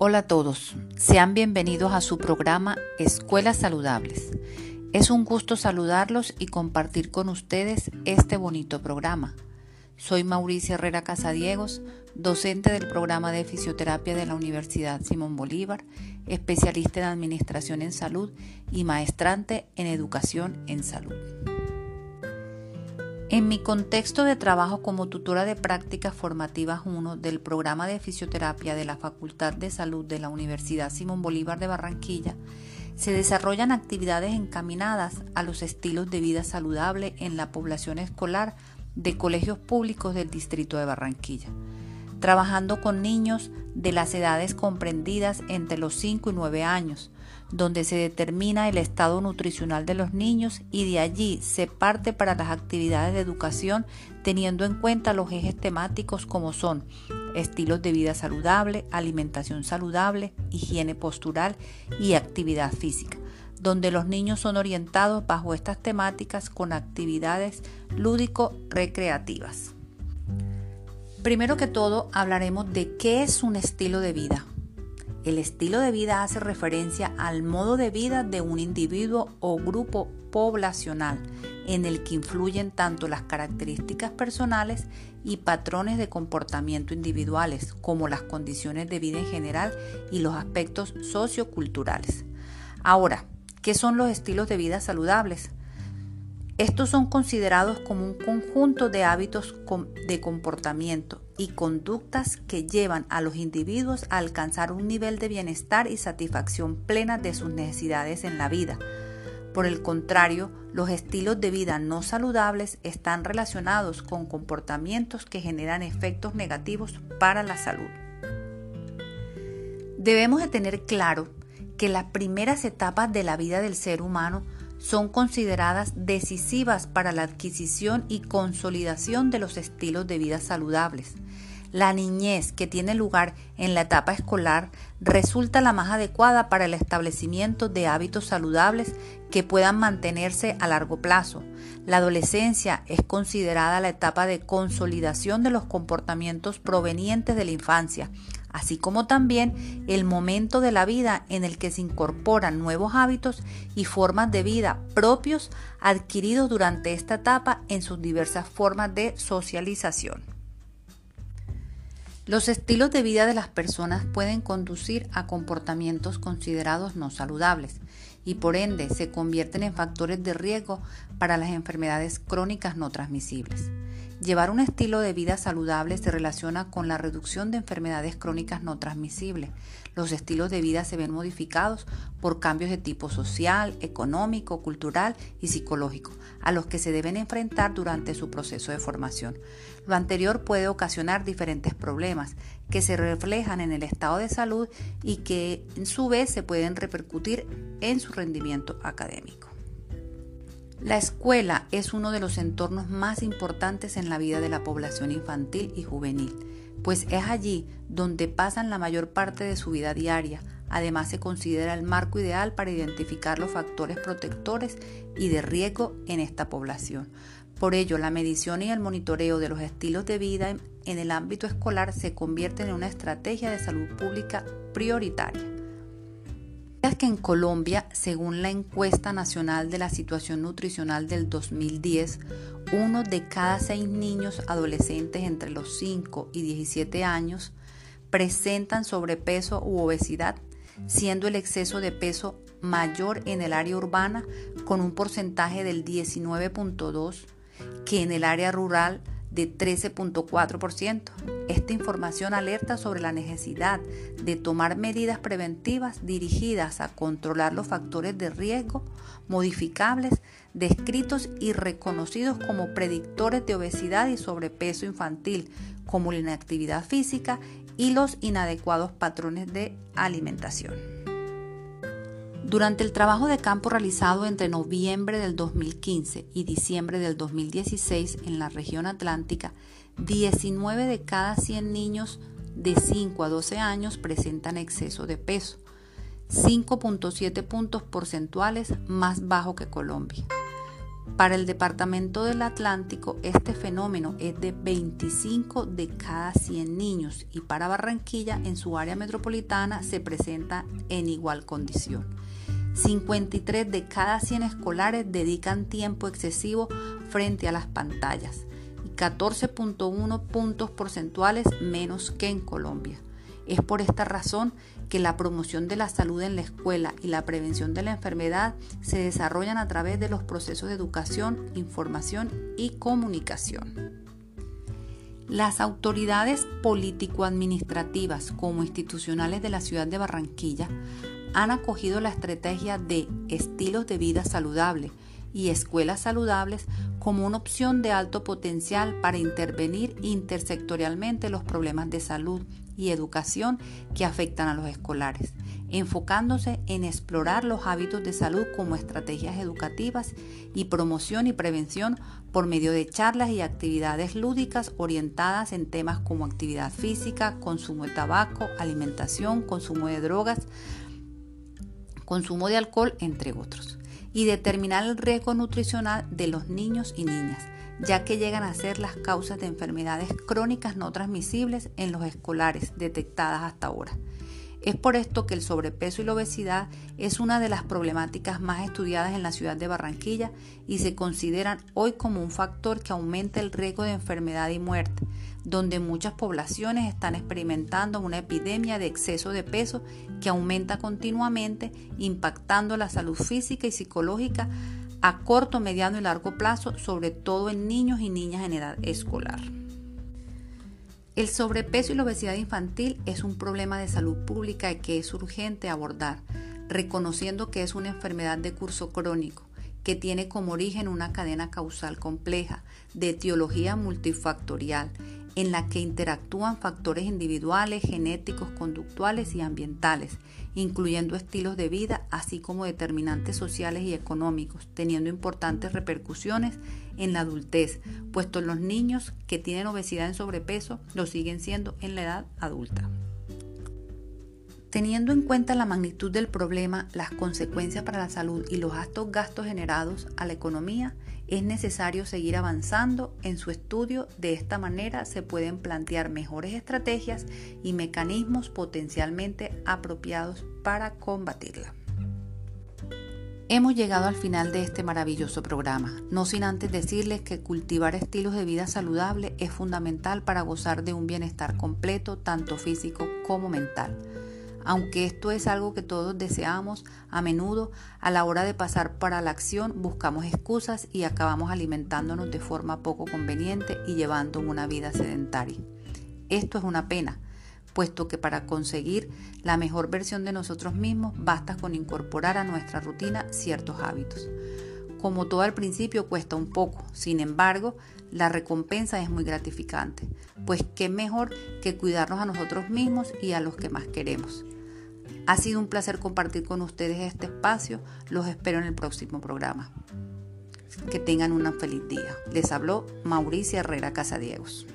Hola a todos, sean bienvenidos a su programa Escuelas Saludables. Es un gusto saludarlos y compartir con ustedes este bonito programa. Soy Mauricia Herrera Casadiegos, docente del programa de fisioterapia de la Universidad Simón Bolívar, especialista en Administración en Salud y maestrante en Educación en Salud. En mi contexto de trabajo como tutora de prácticas formativas 1 del programa de fisioterapia de la Facultad de Salud de la Universidad Simón Bolívar de Barranquilla, se desarrollan actividades encaminadas a los estilos de vida saludable en la población escolar de colegios públicos del Distrito de Barranquilla, trabajando con niños de las edades comprendidas entre los 5 y 9 años, donde se determina el estado nutricional de los niños y de allí se parte para las actividades de educación teniendo en cuenta los ejes temáticos como son estilos de vida saludable, alimentación saludable, higiene postural y actividad física, donde los niños son orientados bajo estas temáticas con actividades lúdico-recreativas. Primero que todo hablaremos de qué es un estilo de vida. El estilo de vida hace referencia al modo de vida de un individuo o grupo poblacional en el que influyen tanto las características personales y patrones de comportamiento individuales como las condiciones de vida en general y los aspectos socioculturales. Ahora, ¿qué son los estilos de vida saludables? Estos son considerados como un conjunto de hábitos de comportamiento y conductas que llevan a los individuos a alcanzar un nivel de bienestar y satisfacción plena de sus necesidades en la vida. Por el contrario, los estilos de vida no saludables están relacionados con comportamientos que generan efectos negativos para la salud. Debemos de tener claro que las primeras etapas de la vida del ser humano son consideradas decisivas para la adquisición y consolidación de los estilos de vida saludables. La niñez que tiene lugar en la etapa escolar resulta la más adecuada para el establecimiento de hábitos saludables que puedan mantenerse a largo plazo. La adolescencia es considerada la etapa de consolidación de los comportamientos provenientes de la infancia, así como también el momento de la vida en el que se incorporan nuevos hábitos y formas de vida propios adquiridos durante esta etapa en sus diversas formas de socialización. Los estilos de vida de las personas pueden conducir a comportamientos considerados no saludables y por ende se convierten en factores de riesgo para las enfermedades crónicas no transmisibles. Llevar un estilo de vida saludable se relaciona con la reducción de enfermedades crónicas no transmisibles. Los estilos de vida se ven modificados por cambios de tipo social, económico, cultural y psicológico, a los que se deben enfrentar durante su proceso de formación. Lo anterior puede ocasionar diferentes problemas que se reflejan en el estado de salud y que en su vez se pueden repercutir en su rendimiento académico. La escuela es uno de los entornos más importantes en la vida de la población infantil y juvenil, pues es allí donde pasan la mayor parte de su vida diaria. Además se considera el marco ideal para identificar los factores protectores y de riesgo en esta población. Por ello, la medición y el monitoreo de los estilos de vida en el ámbito escolar se convierten en una estrategia de salud pública prioritaria que en Colombia, según la encuesta nacional de la situación nutricional del 2010, uno de cada seis niños adolescentes entre los 5 y 17 años presentan sobrepeso u obesidad, siendo el exceso de peso mayor en el área urbana con un porcentaje del 19.2 que en el área rural de 13.4%. Esta información alerta sobre la necesidad de tomar medidas preventivas dirigidas a controlar los factores de riesgo modificables descritos y reconocidos como predictores de obesidad y sobrepeso infantil, como la inactividad física y los inadecuados patrones de alimentación. Durante el trabajo de campo realizado entre noviembre del 2015 y diciembre del 2016 en la región atlántica, 19 de cada 100 niños de 5 a 12 años presentan exceso de peso, 5.7 puntos porcentuales más bajo que Colombia. Para el Departamento del Atlántico, este fenómeno es de 25 de cada 100 niños y para Barranquilla, en su área metropolitana, se presenta en igual condición. 53 de cada 100 escolares dedican tiempo excesivo frente a las pantallas y 14.1 puntos porcentuales menos que en Colombia. Es por esta razón que la promoción de la salud en la escuela y la prevención de la enfermedad se desarrollan a través de los procesos de educación, información y comunicación. Las autoridades político-administrativas como institucionales de la ciudad de Barranquilla han acogido la estrategia de estilos de vida saludable y escuelas saludables como una opción de alto potencial para intervenir intersectorialmente los problemas de salud y educación que afectan a los escolares, enfocándose en explorar los hábitos de salud como estrategias educativas y promoción y prevención por medio de charlas y actividades lúdicas orientadas en temas como actividad física, consumo de tabaco, alimentación, consumo de drogas, consumo de alcohol, entre otros, y determinar el riesgo nutricional de los niños y niñas ya que llegan a ser las causas de enfermedades crónicas no transmisibles en los escolares detectadas hasta ahora. Es por esto que el sobrepeso y la obesidad es una de las problemáticas más estudiadas en la ciudad de Barranquilla y se consideran hoy como un factor que aumenta el riesgo de enfermedad y muerte, donde muchas poblaciones están experimentando una epidemia de exceso de peso que aumenta continuamente, impactando la salud física y psicológica a corto, mediano y largo plazo, sobre todo en niños y niñas en edad escolar. El sobrepeso y la obesidad infantil es un problema de salud pública que es urgente abordar, reconociendo que es una enfermedad de curso crónico, que tiene como origen una cadena causal compleja, de etiología multifactorial, en la que interactúan factores individuales, genéticos, conductuales y ambientales, incluyendo estilos de vida, así como determinantes sociales y económicos, teniendo importantes repercusiones en la adultez, puesto los niños que tienen obesidad en sobrepeso lo siguen siendo en la edad adulta. Teniendo en cuenta la magnitud del problema, las consecuencias para la salud y los altos gastos generados a la economía, es necesario seguir avanzando en su estudio. De esta manera se pueden plantear mejores estrategias y mecanismos potencialmente apropiados para combatirla. Hemos llegado al final de este maravilloso programa, no sin antes decirles que cultivar estilos de vida saludable es fundamental para gozar de un bienestar completo, tanto físico como mental. Aunque esto es algo que todos deseamos, a menudo a la hora de pasar para la acción buscamos excusas y acabamos alimentándonos de forma poco conveniente y llevando una vida sedentaria. Esto es una pena, puesto que para conseguir la mejor versión de nosotros mismos basta con incorporar a nuestra rutina ciertos hábitos. Como todo al principio cuesta un poco, sin embargo, la recompensa es muy gratificante, pues qué mejor que cuidarnos a nosotros mismos y a los que más queremos. Ha sido un placer compartir con ustedes este espacio. Los espero en el próximo programa. Que tengan un feliz día. Les habló Mauricia Herrera Casadiegos.